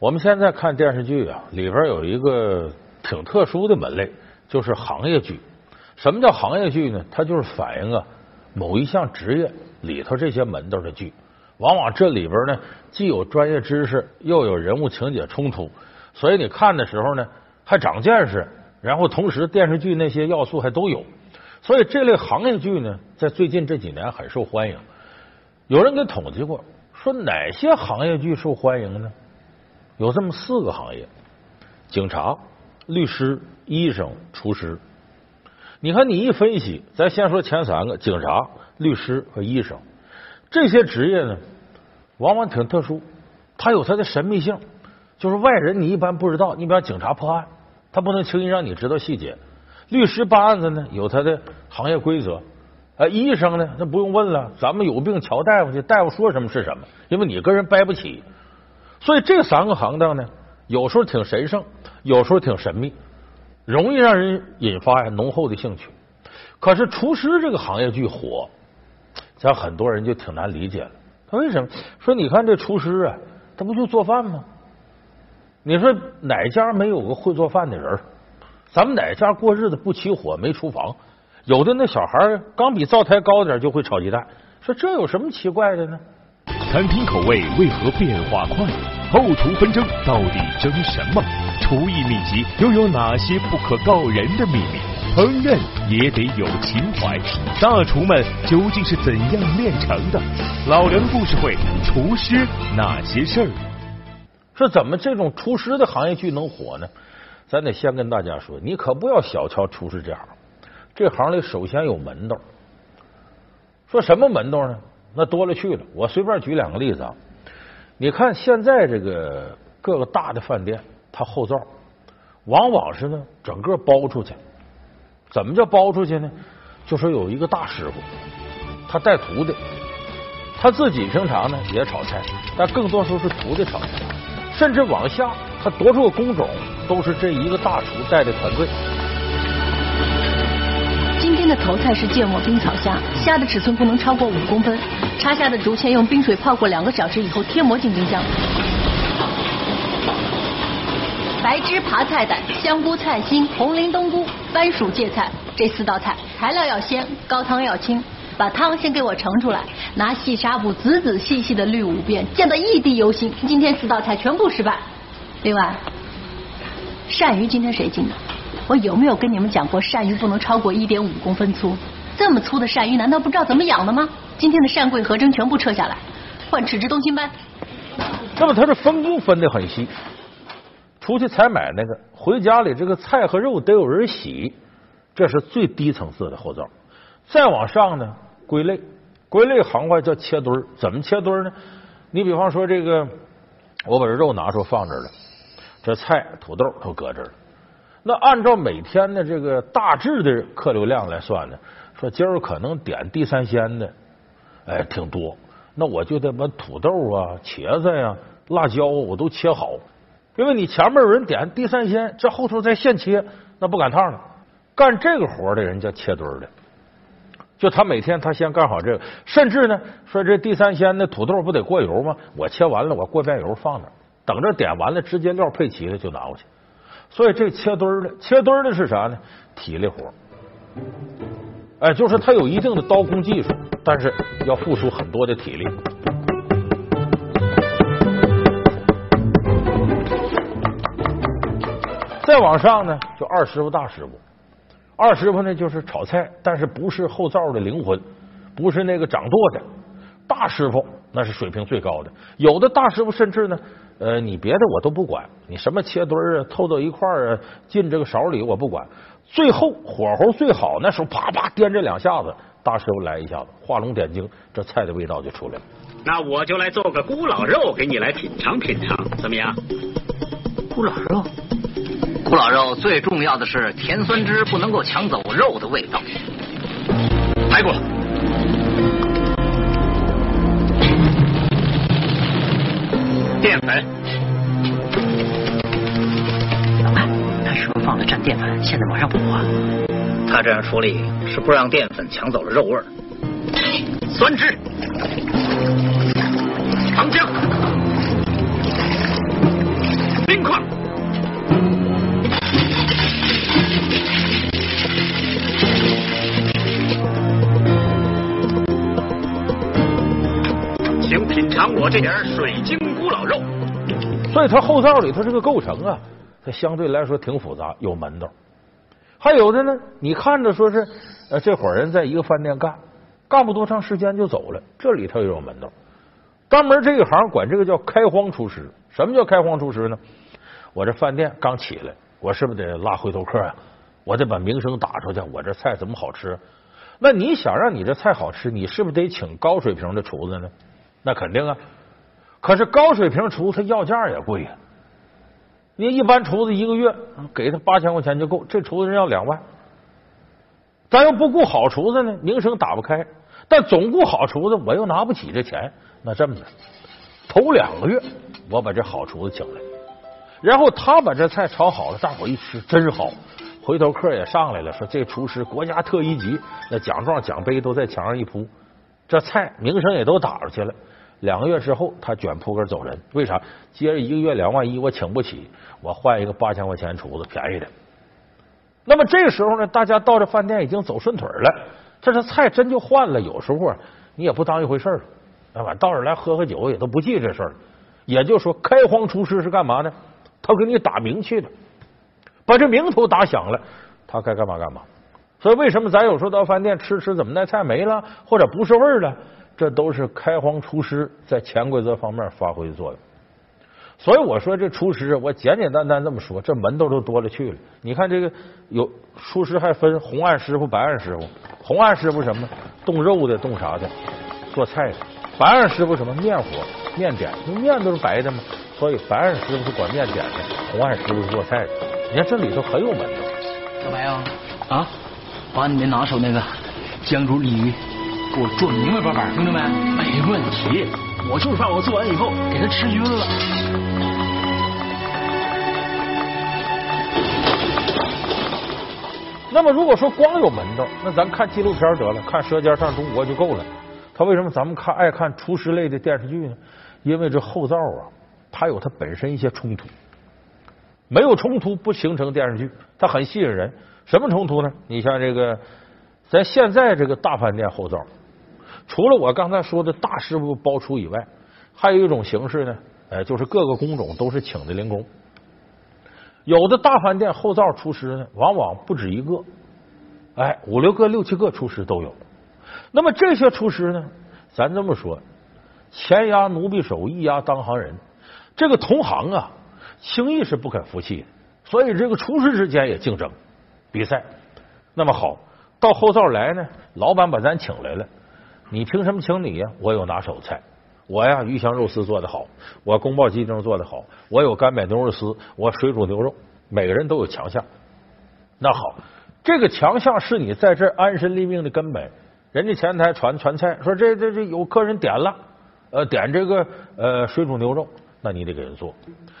我们现在看电视剧啊，里边有一个挺特殊的门类，就是行业剧。什么叫行业剧呢？它就是反映啊某一项职业里头这些门道的剧。往往这里边呢，既有专业知识，又有人物情节冲突，所以你看的时候呢，还长见识。然后同时电视剧那些要素还都有，所以这类行业剧呢，在最近这几年很受欢迎。有人给统计过，说哪些行业剧受欢迎呢？有这么四个行业：警察、律师、医生、厨师。你看，你一分析，咱先说前三个：警察、律师和医生。这些职业呢，往往挺特殊，它有它的神秘性，就是外人你一般不知道。你比方警察破案，他不能轻易让你知道细节；律师办案子呢，有他的行业规则。啊，医生呢，那不用问了，咱们有病瞧大夫去，大夫说什么是什么，因为你跟人掰不起。所以这三个行当呢，有时候挺神圣，有时候挺神秘，容易让人引发呀浓厚的兴趣。可是厨师这个行业巨火，咱很多人就挺难理解了。他为什么说？你看这厨师啊，他不就做饭吗？你说哪家没有个会做饭的人？咱们哪家过日子不起火没厨房？有的那小孩刚比灶台高点就会炒鸡蛋，说这有什么奇怪的呢？餐厅口味为何变化快？后厨纷争到底争什么？厨艺秘籍又有哪些不可告人的秘密？烹饪也得有情怀，大厨们究竟是怎样炼成的？老梁故事会，厨师那些事儿。说怎么这种厨师的行业剧能火呢？咱得先跟大家说，你可不要小瞧厨师这行，这行里首先有门道。说什么门道呢？那多了去了。我随便举两个例子啊。你看现在这个各个大的饭店，它后灶往往是呢整个包出去。怎么叫包出去呢？就说有一个大师傅，他带徒弟，他自己平常呢也炒菜，但更多时候是徒弟炒菜。甚至往下，他多数个工种都是这一个大厨带的团队。今天的头菜是芥末冰草虾，虾的尺寸不能超过五公分。插虾的竹签用冰水泡过两个小时以后贴膜进冰箱。白汁扒菜胆、香菇菜心、红鳞冬菇、番薯芥菜，这四道菜材料要鲜，高汤要清。把汤先给我盛出来，拿细纱布仔仔细细的滤五遍，溅得一滴油腥。今天四道菜全部失败。另外，鳝鱼今天谁进的？我有没有跟你们讲过，鳝鱼不能超过一点五公分粗？这么粗的鳝鱼，难道不知道怎么养的吗？今天的鳝柜合蒸全部撤下来，换豉汁东星斑。那么他这分工分的很细，出去采买那个，回家里这个菜和肉得有人洗，这是最低层次的后灶。再往上呢？归类，归类行话叫切墩儿。怎么切墩儿呢？你比方说这个，我把这肉拿出放这儿了，这菜、土豆都搁这儿了。那按照每天的这个大致的客流量来算呢，说今儿可能点地三鲜的，哎，挺多。那我就得把土豆啊、茄子呀、辣椒我都切好，因为你前面有人点地三鲜，这后头再现切，那不赶趟了。干这个活的人叫切墩儿的。就他每天他先干好这个，甚至呢说这地三鲜的土豆不得过油吗？我切完了，我过遍油放那，等着点完了，直接料配齐了就拿过去。所以这切墩儿的，切墩儿的是啥呢？体力活，哎，就是他有一定的刀工技术，但是要付出很多的体力。再往上呢，就二师傅、大师傅。二师傅呢，就是炒菜，但是不是后灶的灵魂，不是那个掌舵的。大师傅那是水平最高的，有的大师傅甚至呢，呃，你别的我都不管，你什么切墩儿啊，凑到一块儿啊，进这个勺里我不管。最后火候最好，那时候啪啪颠这两下子，大师傅来一下子，画龙点睛，这菜的味道就出来了。那我就来做个咕老肉给你来品尝品尝，怎么样？咕老肉。咕老肉最重要的是甜酸汁不能够抢走肉的味道。来过。淀粉。老板，他是不是放了蘸淀粉？现在马上补啊！他这样处理是不让淀粉抢走了肉味儿。酸汁。糖浆。这点水晶咕老肉。所以它后灶里头这个构成啊，它相对来说挺复杂，有门道。还有的呢，你看着说是呃，这伙人在一个饭店干，干不多长时间就走了，这里头也有门道。专门这一行管这个叫开荒厨师。什么叫开荒厨师呢？我这饭店刚起来，我是不是得拉回头客啊？我得把名声打出去，我这菜怎么好吃？那你想让你这菜好吃，你是不是得请高水平的厨子呢？那肯定啊。可是高水平厨他要价也贵呀。你一般厨子一个月给他八千块钱就够，这厨子人要两万。咱要不雇好厨子呢，名声打不开。但总雇好厨子，我又拿不起这钱。那这么的，头两个月我把这好厨子请来，然后他把这菜炒好了，大伙一吃真好。回头客也上来了，说这厨师国家特一级，那奖状奖杯都在墙上一铺，这菜名声也都打出去了。两个月之后，他卷铺盖走人，为啥？接着一个月两万一，我请不起，我换一个八千块钱厨子，便宜的。那么这个时候呢，大家到这饭店已经走顺腿了，这这菜真就换了。有时候你也不当一回事了，啊，晚到这来喝喝酒也都不记这事儿。也就是说，开荒厨师是干嘛呢？他给你打名气的。把这名头打响了，他该干嘛干嘛。所以为什么咱有时候到饭店吃吃，怎么那菜没了，或者不是味儿了？这都是开荒厨师在潜规则方面发挥的作用。所以我说这厨师，我简简单单这么说，这门道都多了去了。你看这个有厨师还分红案师傅、白案师傅。红案师傅什么？冻肉的、冻啥的，做菜的。白案师傅什么？面活、面点，那面都是白的嘛，所以白案师傅是管面点的，红案师傅是做菜的。你看这里头很有门道。小白啊啊，把你们拿手那个江煮鲤鱼我做明白白白，听着没？没问题，我就是怕我做完以后给他吃晕了。那么如果说光有门道，那咱看纪录片得了，看《舌尖上中国》就够了。他为什么咱们看爱看厨师类的电视剧呢？因为这后灶啊，它有它本身一些冲突。没有冲突不形成电视剧，它很吸引人。什么冲突呢？你像这个，咱现在这个大饭店后灶，除了我刚才说的大师傅包厨以外，还有一种形式呢，哎，就是各个工种都是请的零工。有的大饭店后灶厨师呢，往往不止一个，哎，五六个、六七个厨师都有。那么这些厨师呢，咱这么说，前压奴婢手，一压当行人。这个同行啊。轻易是不肯服气的，所以这个厨师之间也竞争比赛。那么好，到后灶来呢，老板把咱请来了，你凭什么请你呀？我有拿手菜，我呀鱼香肉丝做的好，我宫爆鸡丁做的好，我有干煸牛肉丝，我水煮牛肉，每个人都有强项。那好，这个强项是你在这安身立命的根本。人家前台传传菜，说这这这有客人点了，呃，点这个呃水煮牛肉。那你得给人做，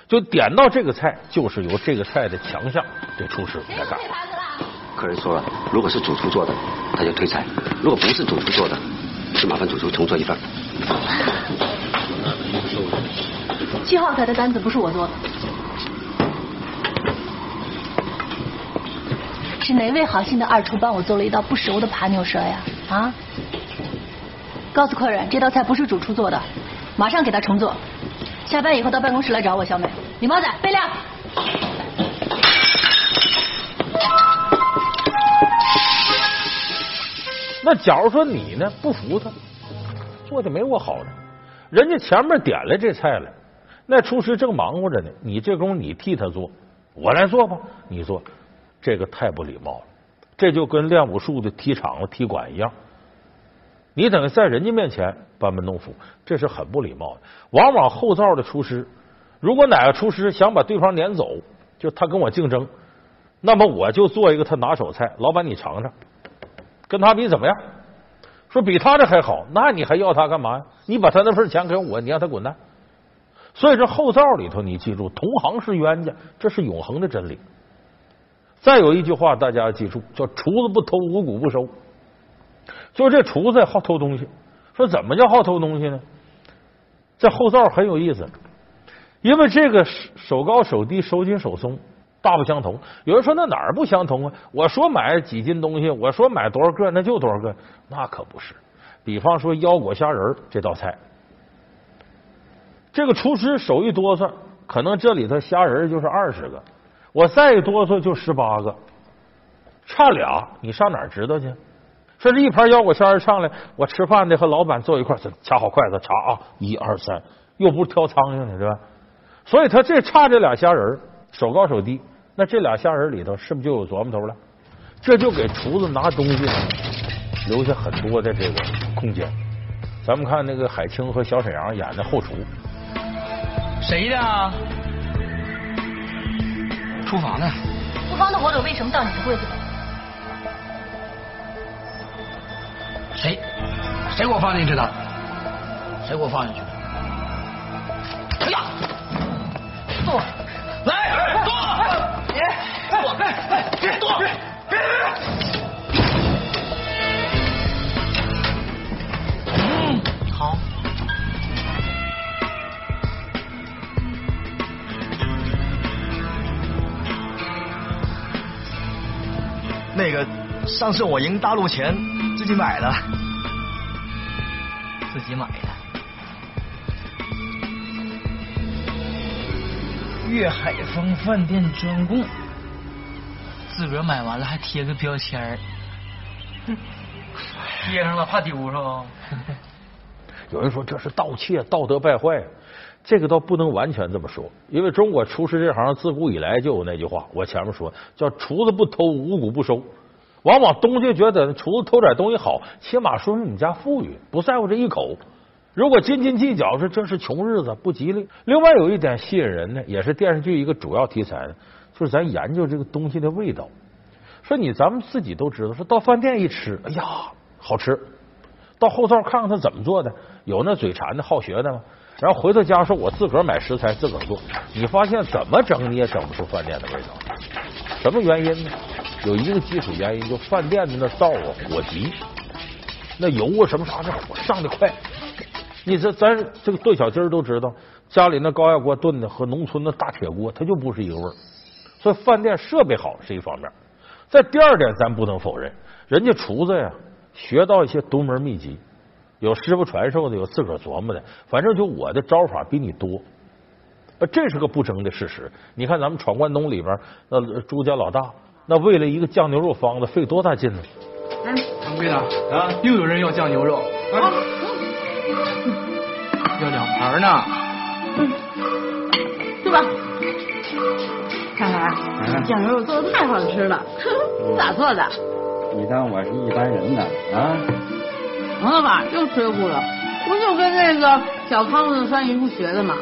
就点到这个菜，就是由这个菜的强项这厨师来干。客人说了，如果是主厨做的，他就退菜；如果不是主厨做的，是麻烦主厨重做一份。七号菜的单子不是我做的，是哪位好心的二厨帮我做了一道不熟的扒牛舌呀？啊！告诉客人，这道菜不是主厨做的，马上给他重做。下班以后到办公室来找我，小美。李毛仔，备料。那假如说你呢不服他，做的没我好呢，人家前面点了这菜了，那厨师正忙活着呢，你这功夫你替他做，我来做吧，你做，这个太不礼貌了。这就跟练武术的踢场子、踢馆一样。你等于在人家面前班门弄斧，这是很不礼貌的。往往后灶的厨师，如果哪个厨师想把对方撵走，就他跟我竞争，那么我就做一个他拿手菜，老板你尝尝，跟他比怎么样？说比他这还好，那你还要他干嘛呀？你把他那份钱给我，你让他滚蛋。所以这后灶里头，你记住，同行是冤家，这是永恒的真理。再有一句话，大家要记住，叫厨子不偷，五谷不收。就是这厨子好偷东西，说怎么叫好偷东西呢？这后灶很有意思，因为这个手高手低、手紧手松大不相同。有人说那哪儿不相同啊？我说买几斤东西，我说买多少个，那就多少个，那可不是。比方说腰果虾仁这道菜，这个厨师手一哆嗦，可能这里头虾仁就是二十个，我再哆嗦就十八个，差俩，你上哪儿知道去？说这一盘腰果虾仁上来，我吃饭的和老板坐一块儿，掐好筷子查啊，一二三，又不是挑苍蝇呢，是吧？所以他这差这俩虾仁，手高手低，那这俩虾仁里头是不是就有琢磨头了？这就给厨子拿东西留下很多的这个空间。咱们看那个海清和小沈阳演的后厨，谁的啊？厨房的。厨房的火种为什么到你的柜子里？谁？谁给我放进去的？谁给我放进去的？上次我赢大陆钱自己买的，自己买的。粤海丰饭店专供，自个儿买完了还贴个标签儿，贴上了怕丢是吧？有人说这是盗窃，道德败坏。这个倒不能完全这么说，因为中国厨师这行自古以来就有那句话，我前面说叫“厨子不偷，五谷不收”。往往东家觉得厨子偷点东西好，起码说明你家富裕，不在乎这一口。如果斤斤计较，说这是穷日子，不吉利。另外有一点吸引人呢，也是电视剧一个主要题材，就是咱研究这个东西的味道。说你咱们自己都知道，说到饭店一吃，哎呀，好吃。到后灶看看他怎么做的，有那嘴馋的好学的吗？然后回到家说，我自个儿买食材自个儿做，你发现怎么整你也整不出饭店的味道。什么原因呢？有一个基础原因，就饭店的那灶啊火急，那油啊什么啥，这火上的快。你这咱这个炖小鸡儿都知道，家里那高压锅炖的和农村的大铁锅，它就不是一个味儿。所以饭店设备好是一方面，在第二点咱不能否认，人家厨子呀学到一些独门秘籍。有师傅传授的，有自个儿琢磨的，反正就我的招法比你多，这是个不争的事实。你看咱们闯关东里边，那朱家老大，那为了一个酱牛肉方子费多大劲呢？哎，掌柜的啊，又有人要酱牛肉，啊、要两盘呢。嗯，对吧？看看，酱牛肉做的太好吃了，咋做的？你当我是一般人呢？啊？王老板又吹呼了，不就跟那个小康子三姨夫学的吗？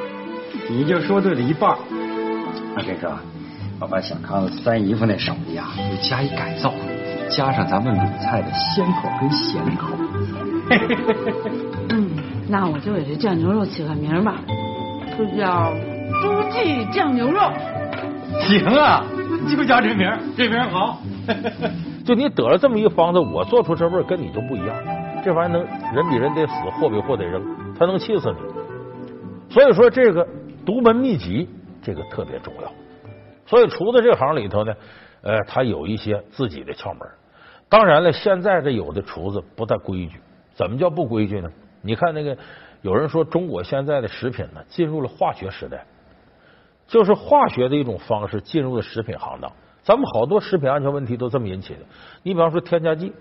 你就说对了一半。我跟你说，我把小康子三姨夫那手艺啊，又加以改造，加上咱们鲁菜的鲜口跟咸口。嗯，那我就给这酱牛肉起个名吧，就叫诸记酱牛肉。行啊，就叫这名，这名好。就你得了这么一个方子，我做出这味儿跟你就不一样。这玩意儿能人比人得死，货比货得扔，他能气死你。所以说这个独门秘籍，这个特别重要。所以厨子这行里头呢，呃，他有一些自己的窍门。当然了，现在这有的厨子不太规矩。怎么叫不规矩呢？你看那个有人说中国现在的食品呢进入了化学时代，就是化学的一种方式进入了食品行当。咱们好多食品安全问题都这么引起的。你比方说添加剂。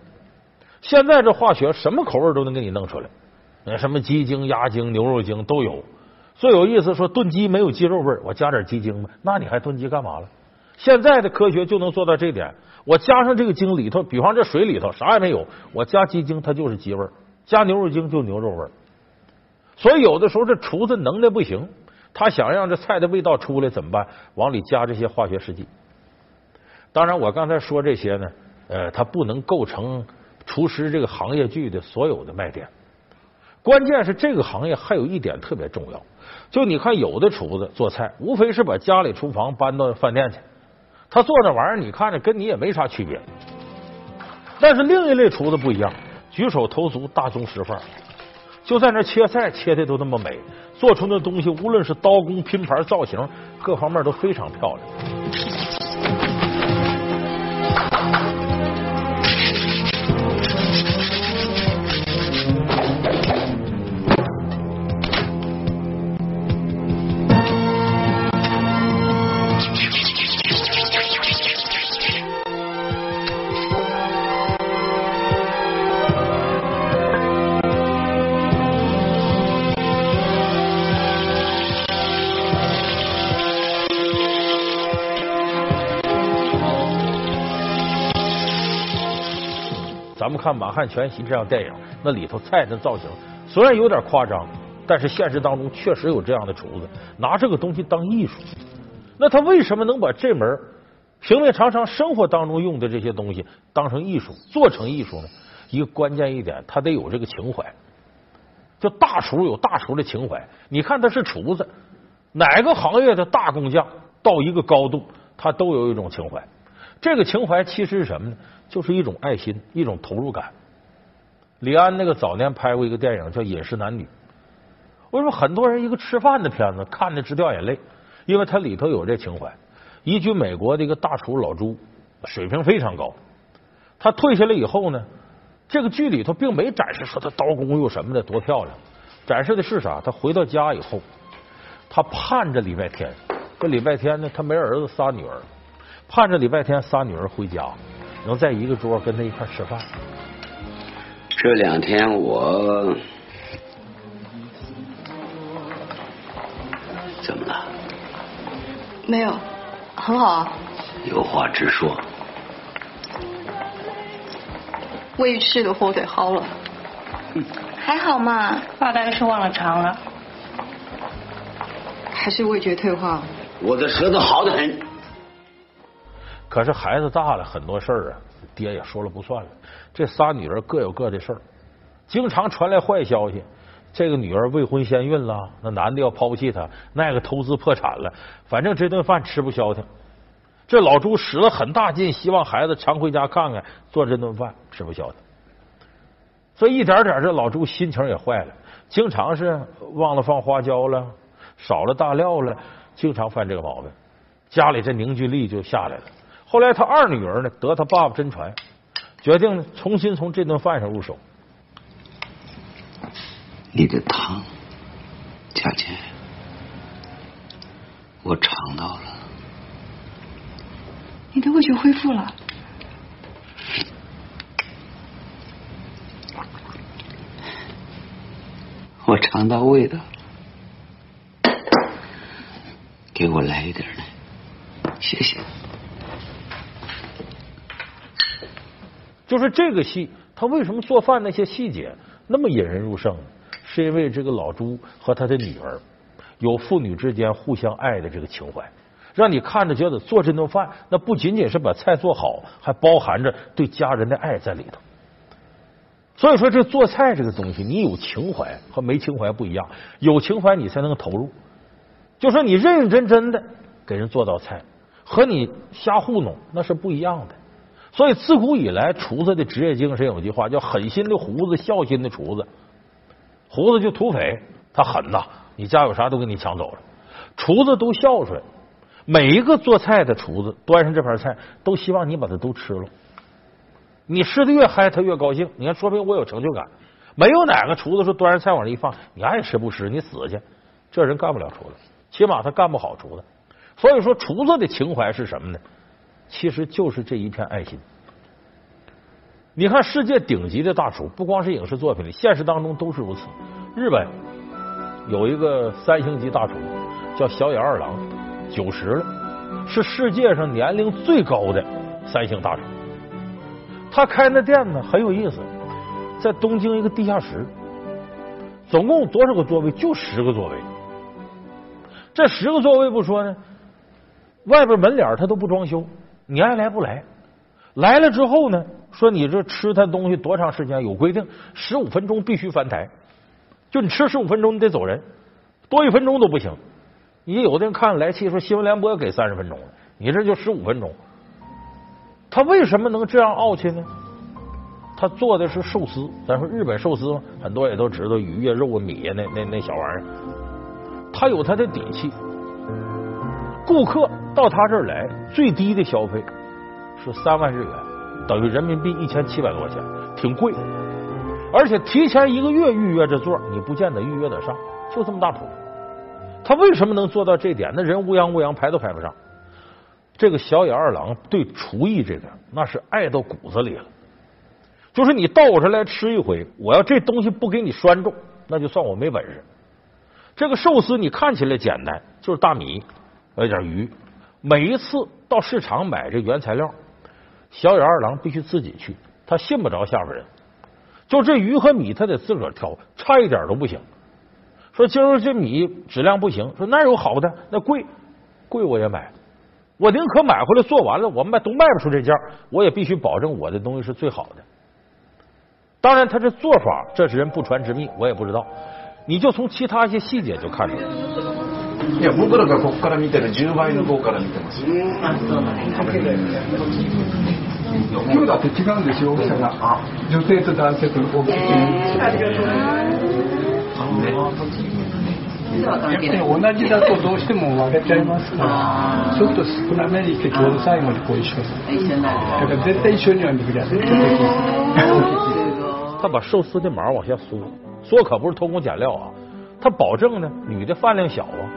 现在这化学什么口味都能给你弄出来，那什么鸡精、鸭精、牛肉精都有。最有意思说炖鸡没有鸡肉味我加点鸡精吧，那你还炖鸡干嘛了？现在的科学就能做到这点。我加上这个精里头，比方这水里头啥也没有，我加鸡精它就是鸡味加牛肉精就牛肉味所以有的时候这厨子能耐不行，他想让这菜的味道出来怎么办？往里加这些化学试剂。当然，我刚才说这些呢，呃，它不能构成。厨师这个行业剧的所有的卖点，关键是这个行业还有一点特别重要，就你看有的厨子做菜，无非是把家里厨房搬到饭店去，他做那玩意儿，你看着跟你也没啥区别。但是另一类厨子不一样，举手投足大宗师范，就在那切菜，切的都那么美，做出那东西，无论是刀工、拼盘、造型，各方面都非常漂亮。们看《满汉全席》这样电影，那里头菜的造型虽然有点夸张，但是现实当中确实有这样的厨子拿这个东西当艺术。那他为什么能把这门平平常常生活当中用的这些东西当成艺术，做成艺术呢？一个关键一点，他得有这个情怀。就大厨有大厨的情怀，你看他是厨子，哪个行业的大工匠到一个高度，他都有一种情怀。这个情怀其实是什么呢？就是一种爱心，一种投入感。李安那个早年拍过一个电影叫《饮食男女》，为什么很多人一个吃饭的片子看的直掉眼泪？因为它里头有这情怀。一句美国的一个大厨老朱，水平非常高。他退下来以后呢，这个剧里头并没展示说他刀工又什么的多漂亮，展示的是啥？他回到家以后，他盼着礼拜天。这礼拜天呢，他没儿子，仨女儿。盼着礼拜天仨女儿回家，能在一个桌跟他一块吃饭。这两天我怎么了？没有，很好啊。有话直说。胃吃的火腿好了。还好嘛，大概是忘了尝了。还是味觉退化？我的舌头好的很。可是孩子大了，很多事儿啊，爹也说了不算了。这仨女儿各有各的事儿，经常传来坏消息。这个女儿未婚先孕了，那男的要抛弃她，那个投资破产了，反正这顿饭吃不消停。这老朱使了很大劲，希望孩子常回家看看，做这顿饭吃不消停。所以一点点，这老朱心情也坏了，经常是忘了放花椒了，少了大料了，经常犯这个毛病，家里这凝聚力就下来了。后来他二女儿呢得他爸爸真传，决定呢重新从这顿饭上入手。你的汤，佳姐，我尝到了。你的味觉恢复了。我尝到味道，给我来一点来，谢谢。就是这个戏，他为什么做饭那些细节那么引人入胜呢？是因为这个老朱和他的女儿有父女之间互相爱的这个情怀，让你看着觉得做这顿饭，那不仅仅是把菜做好，还包含着对家人的爱在里头。所以说，这做菜这个东西，你有情怀和没情怀不一样，有情怀你才能投入。就说你认认真真的给人做道菜，和你瞎糊弄那是不一样的。所以，自古以来，厨子的职业精神有句话叫“狠心的胡子，孝心的厨子”。胡子就土匪，他狠呐！你家有啥都给你抢走了。厨子都孝顺，每一个做菜的厨子端上这盘菜，都希望你把它都吃了。你吃的越嗨，他越高兴。你看，说明我有成就感。没有哪个厨子说端上菜往这一放，你爱吃不吃，你死去。这人干不了厨子，起码他干不好厨子。所以说，厨子的情怀是什么呢？其实就是这一片爱心。你看，世界顶级的大厨，不光是影视作品里，现实当中都是如此。日本有一个三星级大厨叫小野二郎，九十了，是世界上年龄最高的三星大厨。他开那店呢很有意思，在东京一个地下室，总共多少个座位？就十个座位。这十个座位不说呢，外边门脸他都不装修，你爱来不来。来了之后呢，说你这吃他东西多长时间？有规定，十五分钟必须翻台。就你吃十五分钟，你得走人，多一分钟都不行。你有的人看来气，说新闻联播给三十分钟了，你这就十五分钟。他为什么能这样傲气呢？他做的是寿司，咱说日本寿司嘛，很多也都知道鱼呀、肉啊、米呀，那那那小玩意儿。他有他的底气。顾客到他这儿来，最低的消费。是三万日元，等于人民币一千七百多块钱，挺贵。而且提前一个月预约这座，你不见得预约得上。就这么大谱，他为什么能做到这点？那人乌泱乌泱排都排不上。这个小野二郎对厨艺这个那是爱到骨子里了。就是你到我这来吃一回，我要这东西不给你拴住，那就算我没本事。这个寿司你看起来简单，就是大米，有点鱼。每一次到市场买这原材料。小野二郎必须自己去，他信不着下边人。就这鱼和米，他得自个儿挑，差一点都不行。说今儿这米质量不行，说哪有好的？那贵，贵我也买。我宁可买回来做完了，我卖都卖不出这价，我也必须保证我的东西是最好的。当然，他这做法这是人不传之秘，我也不知道。你就从其他一些细节就看出来。いや僕らがここから見てる10倍の方から見てます。今日だって違うんですよ。大きさが。女性と男性と大きやっぱり同じだとどうしても割れちゃいますから、ちょっと少なめにしてちょうど最後にこう一緒だから絶対一緒には見てください。他把寿司的毛往下缩，缩可不是偷工减料啊，他保证呢女的饭量小啊。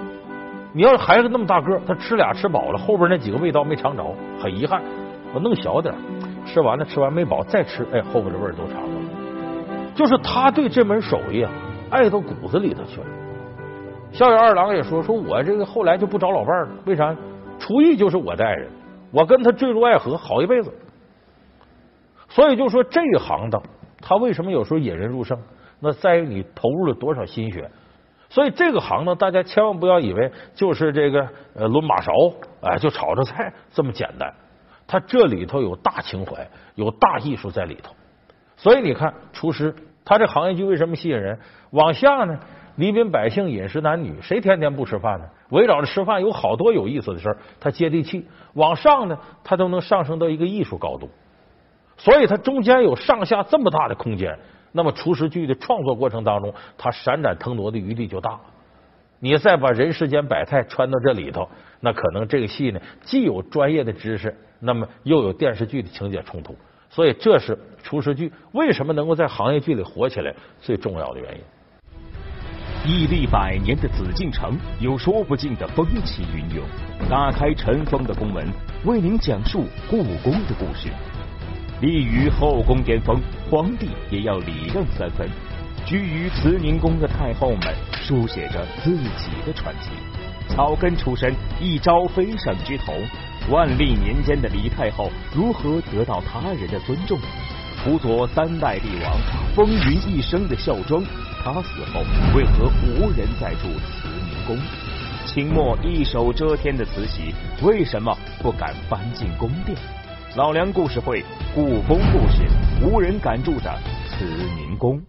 你要是孩子那么大个，他吃俩吃饱了，后边那几个味道没尝着，很遗憾。我弄小点，吃完了吃完没饱再吃，哎，后边的味儿都尝到了。就是他对这门手艺啊爱到骨子里头去了。逍遥二郎也说，说我这个后来就不找老伴了，为啥？厨艺就是我的爱人，我跟他坠入爱河，好一辈子。所以就说这一行当，他为什么有时候引人入胜？那在于你投入了多少心血。所以这个行当，大家千万不要以为就是这个呃抡马勺，哎，就炒着菜这么简单。他这里头有大情怀，有大艺术在里头。所以你看，厨师他这行业就为什么吸引人？往下呢，黎民百姓饮食男女，谁天天不吃饭呢？围绕着吃饭有好多有意思的事儿，他接地气。往上呢，他都能上升到一个艺术高度。所以它中间有上下这么大的空间。那么厨师剧的创作过程当中，它闪展腾挪的余地就大。你再把人世间百态穿到这里头，那可能这个戏呢，既有专业的知识，那么又有电视剧的情节冲突。所以这是厨师剧为什么能够在行业剧里火起来最重要的原因。屹立百年的紫禁城有说不尽的风起云涌，打开尘封的宫门，为您讲述故宫的故事。立于后宫巅峰，皇帝也要礼让三分。居于慈宁宫的太后们，书写着自己的传奇。草根出身，一朝飞上枝头。万历年间的李太后如何得到他人的尊重？辅佐三代帝王，风云一生的孝庄，他死后为何无人再住慈宁宫？清末一手遮天的慈禧，为什么不敢搬进宫殿？老梁故事会，故宫故事，无人敢住的慈宁宫。